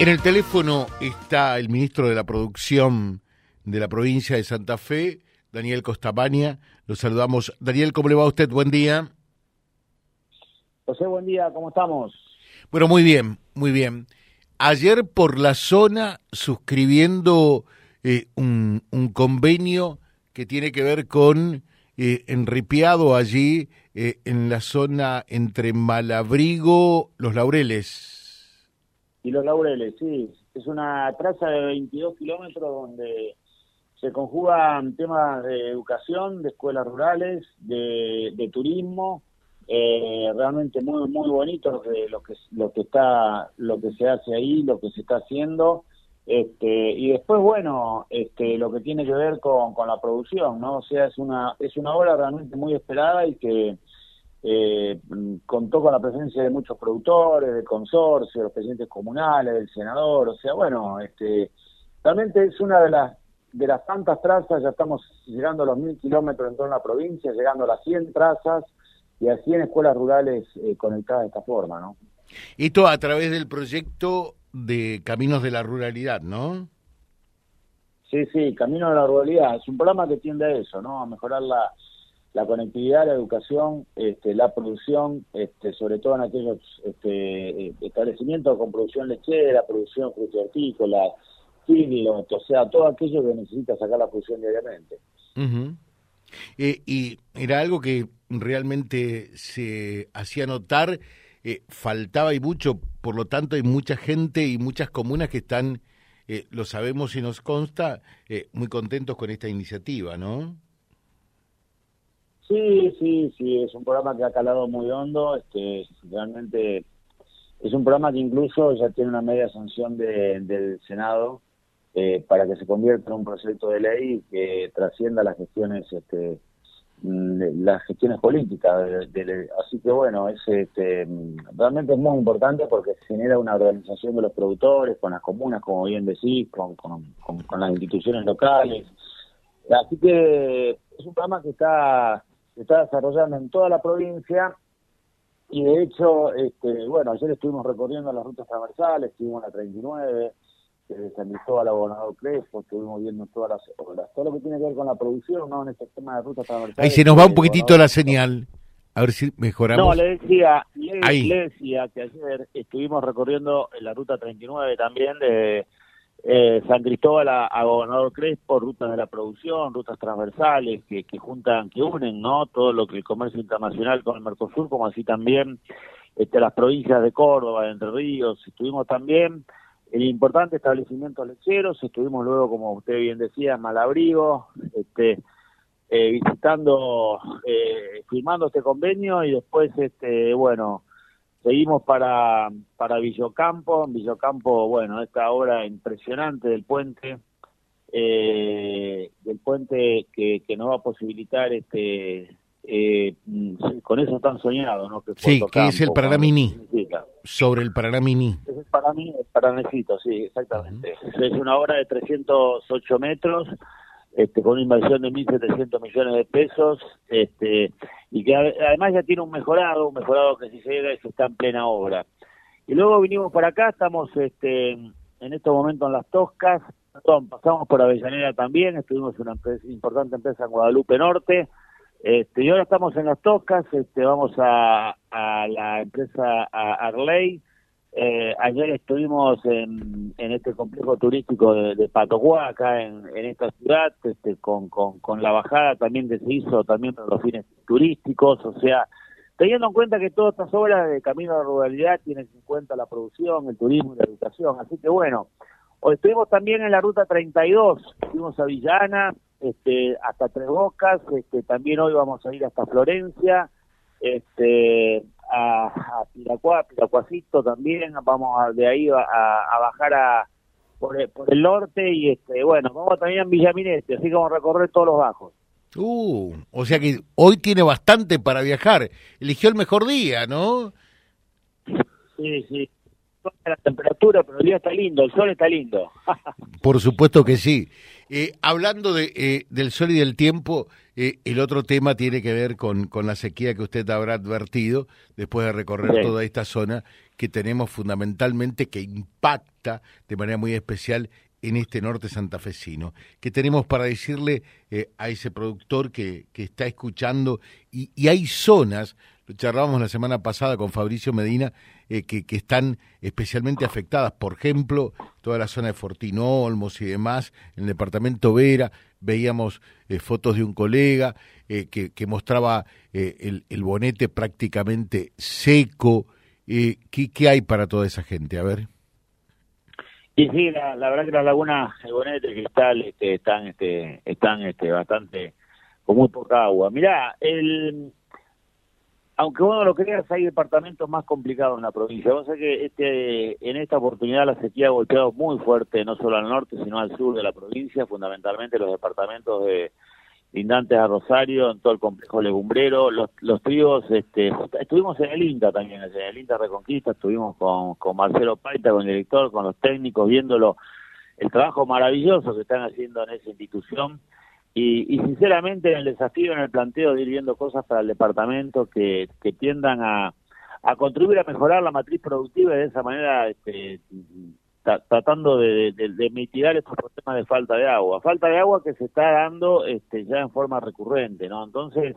En el teléfono está el ministro de la Producción de la provincia de Santa Fe, Daniel Costamaña. Lo saludamos. Daniel, ¿cómo le va a usted? Buen día. José, buen día, ¿cómo estamos? Bueno, muy bien, muy bien. Ayer por la zona suscribiendo eh, un, convenio que tiene que ver con eh, Enripiado allí eh, en la zona entre Malabrigo, Los Laureles y Los Laureles, sí. Es una traza de 22 kilómetros donde se conjugan temas de educación, de escuelas rurales, de, turismo, eh, realmente muy muy bonito lo que, lo que lo que está lo que se hace ahí, lo que se está haciendo. Este, y después bueno este lo que tiene que ver con, con la producción no o sea es una es una obra realmente muy esperada y que eh, contó con la presencia de muchos productores, del consorcio, los presidentes comunales, del senador, o sea, bueno, este, realmente es una de las de las tantas trazas, ya estamos llegando a los mil kilómetros en toda la provincia, llegando a las 100 trazas y a 100 escuelas rurales eh, conectadas de esta forma, ¿no? Esto a través del proyecto de Caminos de la Ruralidad, ¿no? Sí, sí, Caminos de la Ruralidad. Es un programa que tiende a eso, ¿no? A mejorar la, la conectividad, la educación, este, la producción, este, sobre todo en aquellos este, establecimientos con producción lechera, producción frutícola, feedlot, o sea, todo aquello que necesita sacar la producción diariamente. Eh, y era algo que realmente se hacía notar, eh, faltaba y mucho, por lo tanto hay mucha gente y muchas comunas que están, eh, lo sabemos y nos consta, muy contentos con esta iniciativa, ¿no? Sí, sí, sí, es un programa que ha calado muy hondo, este, realmente es un programa que incluso ya tiene una media sanción del Senado eh, para que se convierta en un proyecto de ley que trascienda las gestiones este, mm, las gestiones políticas así que bueno es este, realmente es muy importante porque genera una organización de los productores con las comunas como bien decís con, con, con las instituciones locales. Así que es un programa que está se está desarrollando en toda la provincia y de hecho, este, bueno, ayer estuvimos recorriendo las rutas transversales, estuvimos en la 39, desde San Cristóbal a Gobernador Crespo, estuvimos viendo todas las obras, todo lo que tiene que ver con la producción, ¿no? En este tema de rutas transversales. Ahí se nos va un poquitito la señal, a ver si mejoramos. No, le decía, le decía que ayer estuvimos recorriendo la ruta 39 también de eh, San Cristóbal a, Gobernador Crespo, rutas de la producción, rutas transversales que, que juntan, que unen, ¿no? Todo lo que el comercio internacional con el Mercosur, como así también este, las provincias de Córdoba, de Entre Ríos, estuvimos también en importantes establecimientos lecheros, estuvimos luego, como usted bien decía, en Malabrigo, este, eh, visitando, eh, firmando este convenio y después, este, bueno, Seguimos para, para Villocampo, en Villocampo, bueno, esta obra impresionante del puente, eh, del puente que, que nos va a posibilitar este eh, con eso tan soñado, ¿no? Que sí, que es el Paranamini. Sobre el Paranamini. Es el Paranamini, el Paranecito, sí, exactamente. Es una obra de 308 metros, este, con una inversión de 1.700 millones de pesos, este, y que además ya tiene un mejorado, un mejorado que si llega está en plena obra. Y luego vinimos para acá, estamos este, en estos momentos en Las Toscas, pasamos por Avellaneda también, estuvimos en una importante empresa en Guadalupe Norte, este, y ahora estamos en Las Toscas, este, vamos a, a la empresa Arley, eh, ayer estuvimos en, en, este complejo turístico de, de acá en, esta ciudad, este, con, la bajada también que se hizo también para los fines turísticos, o sea, teniendo en cuenta que todas estas obras de Camino a la Ruralidad tienen en cuenta la producción, el turismo y la educación, así que bueno, hoy estuvimos también en la ruta 32, fuimos a Villana, este, hasta Tres Bocas, este, también hoy vamos a ir hasta Florencia, este, a, a Piracuá, Piracuacito también, vamos de ahí a, a bajar a por el, por el, norte y este bueno, vamos también a Villaminete, así que vamos a recorrer todos los bajos. Uh, o sea que hoy tiene bastante para viajar. Eligió el mejor día, ¿no? Sí, sí. La temperatura, pero el día está lindo, el sol está lindo. Por supuesto que sí. Eh, hablando de, eh, del sol y del tiempo, eh, el otro tema tiene que ver con, con la sequía que usted habrá advertido después de recorrer toda esta zona, que tenemos fundamentalmente que impacta de manera muy especial en este norte santafesino. ¿Qué tenemos para decirle a ese productor que, que está escuchando? Y, y, hay zonas, charlábamos la semana pasada con Fabricio Medina, eh, que, que, están especialmente afectadas. Por ejemplo, toda la zona de Fortino, Olmos y demás, en el departamento Vera, veíamos eh, fotos de un colega eh, que, mostraba eh, el, el, bonete prácticamente seco. ¿qué, ¿Qué hay para toda esa gente? A ver. Y sí, la, verdad que las lagunas el Bonete, Cristal, este, están, este, están este, bastante con muy poca agua. Mirá, el, aunque uno lo creas, hay departamentos más complicados en la provincia. Vos sabés que este, en esta oportunidad la sequía ha golpeado muy fuerte, no solo al norte, sino al sur de la provincia, fundamentalmente los departamentos de lindantes a Rosario, en todo el complejo legumbrero, los, los este, estuvimos en el INTA también, en el INTA Reconquista, estuvimos con, con Marcelo Paita, con el director, con los técnicos, viéndolo, el trabajo maravilloso que están haciendo en esa institución, y, y sinceramente en el desafío, en el planteo de ir viendo cosas para el departamento que, que tiendan a, a contribuir a mejorar la matriz productiva y de esa manera este, tratando de, de, mitigar estos problemas de falta de agua. Falta de agua que se está dando este, ya en forma recurrente, ¿no? Entonces,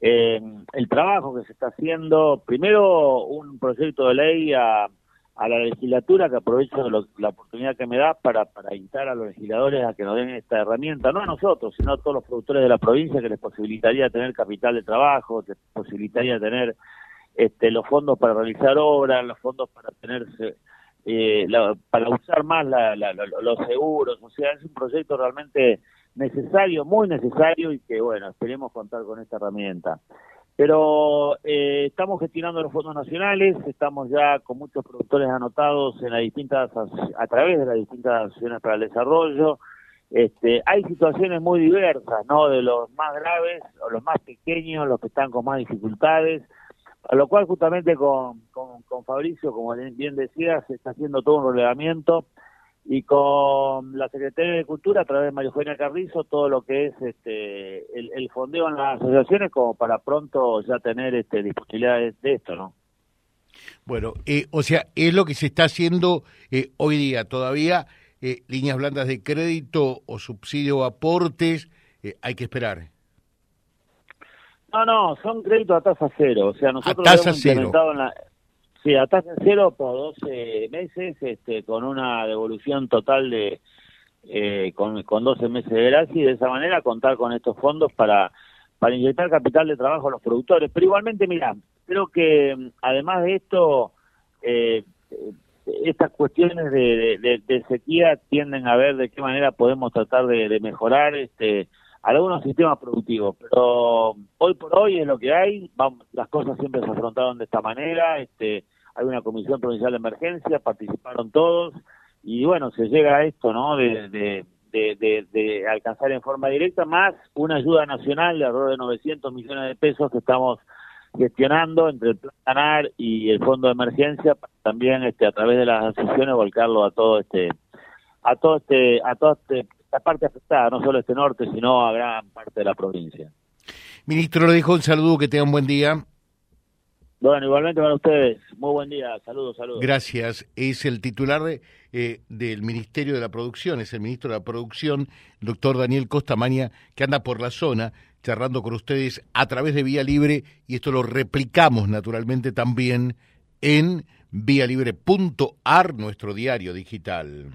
eh, el trabajo que se está haciendo, primero un proyecto de ley a, a la legislatura, que aprovecho lo, la oportunidad que me da para, para instar a los legisladores a que nos den esta herramienta, no a nosotros, sino a todos los productores de la provincia, que les posibilitaría tener capital de trabajo, les posibilitaría tener este, los fondos para realizar obras, los fondos para tenerse eh, para usar más la, la, los seguros, o sea, es un proyecto realmente necesario, muy necesario y que, bueno, esperemos contar con esta herramienta. Pero eh, estamos gestionando los fondos nacionales, estamos ya con muchos productores anotados en las distintas, a través de las distintas acciones para el desarrollo. Este, hay situaciones muy diversas, ¿no? De los más graves o los más pequeños, los que están con más dificultades, a lo cual justamente con, con, Fabricio, como bien decía, se está haciendo todo un relevamiento y con la Secretaría de Cultura a través de María Eugenia Carrizo todo lo que es este el, el, fondeo en las asociaciones como para pronto ya tener este disponibilidad de, esto, ¿no? Bueno, eh, o sea, es lo que se está haciendo eh, hoy día todavía, eh, líneas blandas de crédito o subsidio o aportes, eh, hay que esperar. No, no, son créditos a tasa cero. O sea, nosotros hemos implementado cero. en la. Sí, a tasa cero por 12 meses, este, con una devolución total de. Eh, con, con 12 meses de gracia y de esa manera contar con estos fondos para, para inyectar capital de trabajo a los productores. Pero igualmente, mira, creo que además de esto, eh, estas cuestiones de, de, de, sequía tienden a ver de qué manera podemos tratar de, de mejorar este algunos sistemas productivos, pero hoy por hoy es lo que hay, vamos, las cosas siempre se afrontaron de esta manera, este, hay una comisión provincial de emergencia, participaron todos, y bueno, se llega a esto, ¿no? De, alcanzar en forma directa, más una ayuda nacional de alrededor de 900 millones de pesos que estamos gestionando entre el Plan Ganar y el Fondo de Emergencia, también este, a través de las asociaciones volcarlo a todo este, a todo este, a todo este la parte afectada, no solo este norte, sino a gran parte de la provincia. Ministro, le dejo un saludo, que tenga un buen día. Bueno, igualmente para ustedes. Muy buen día. Saludos, saludos. Gracias. Es el titular eh, del Ministerio de la Producción, es el ministro de la Producción, el doctor Daniel Costamaña, que anda por la zona charlando con ustedes a través de Vía Libre y esto lo replicamos naturalmente también en vialibre.ar, nuestro diario digital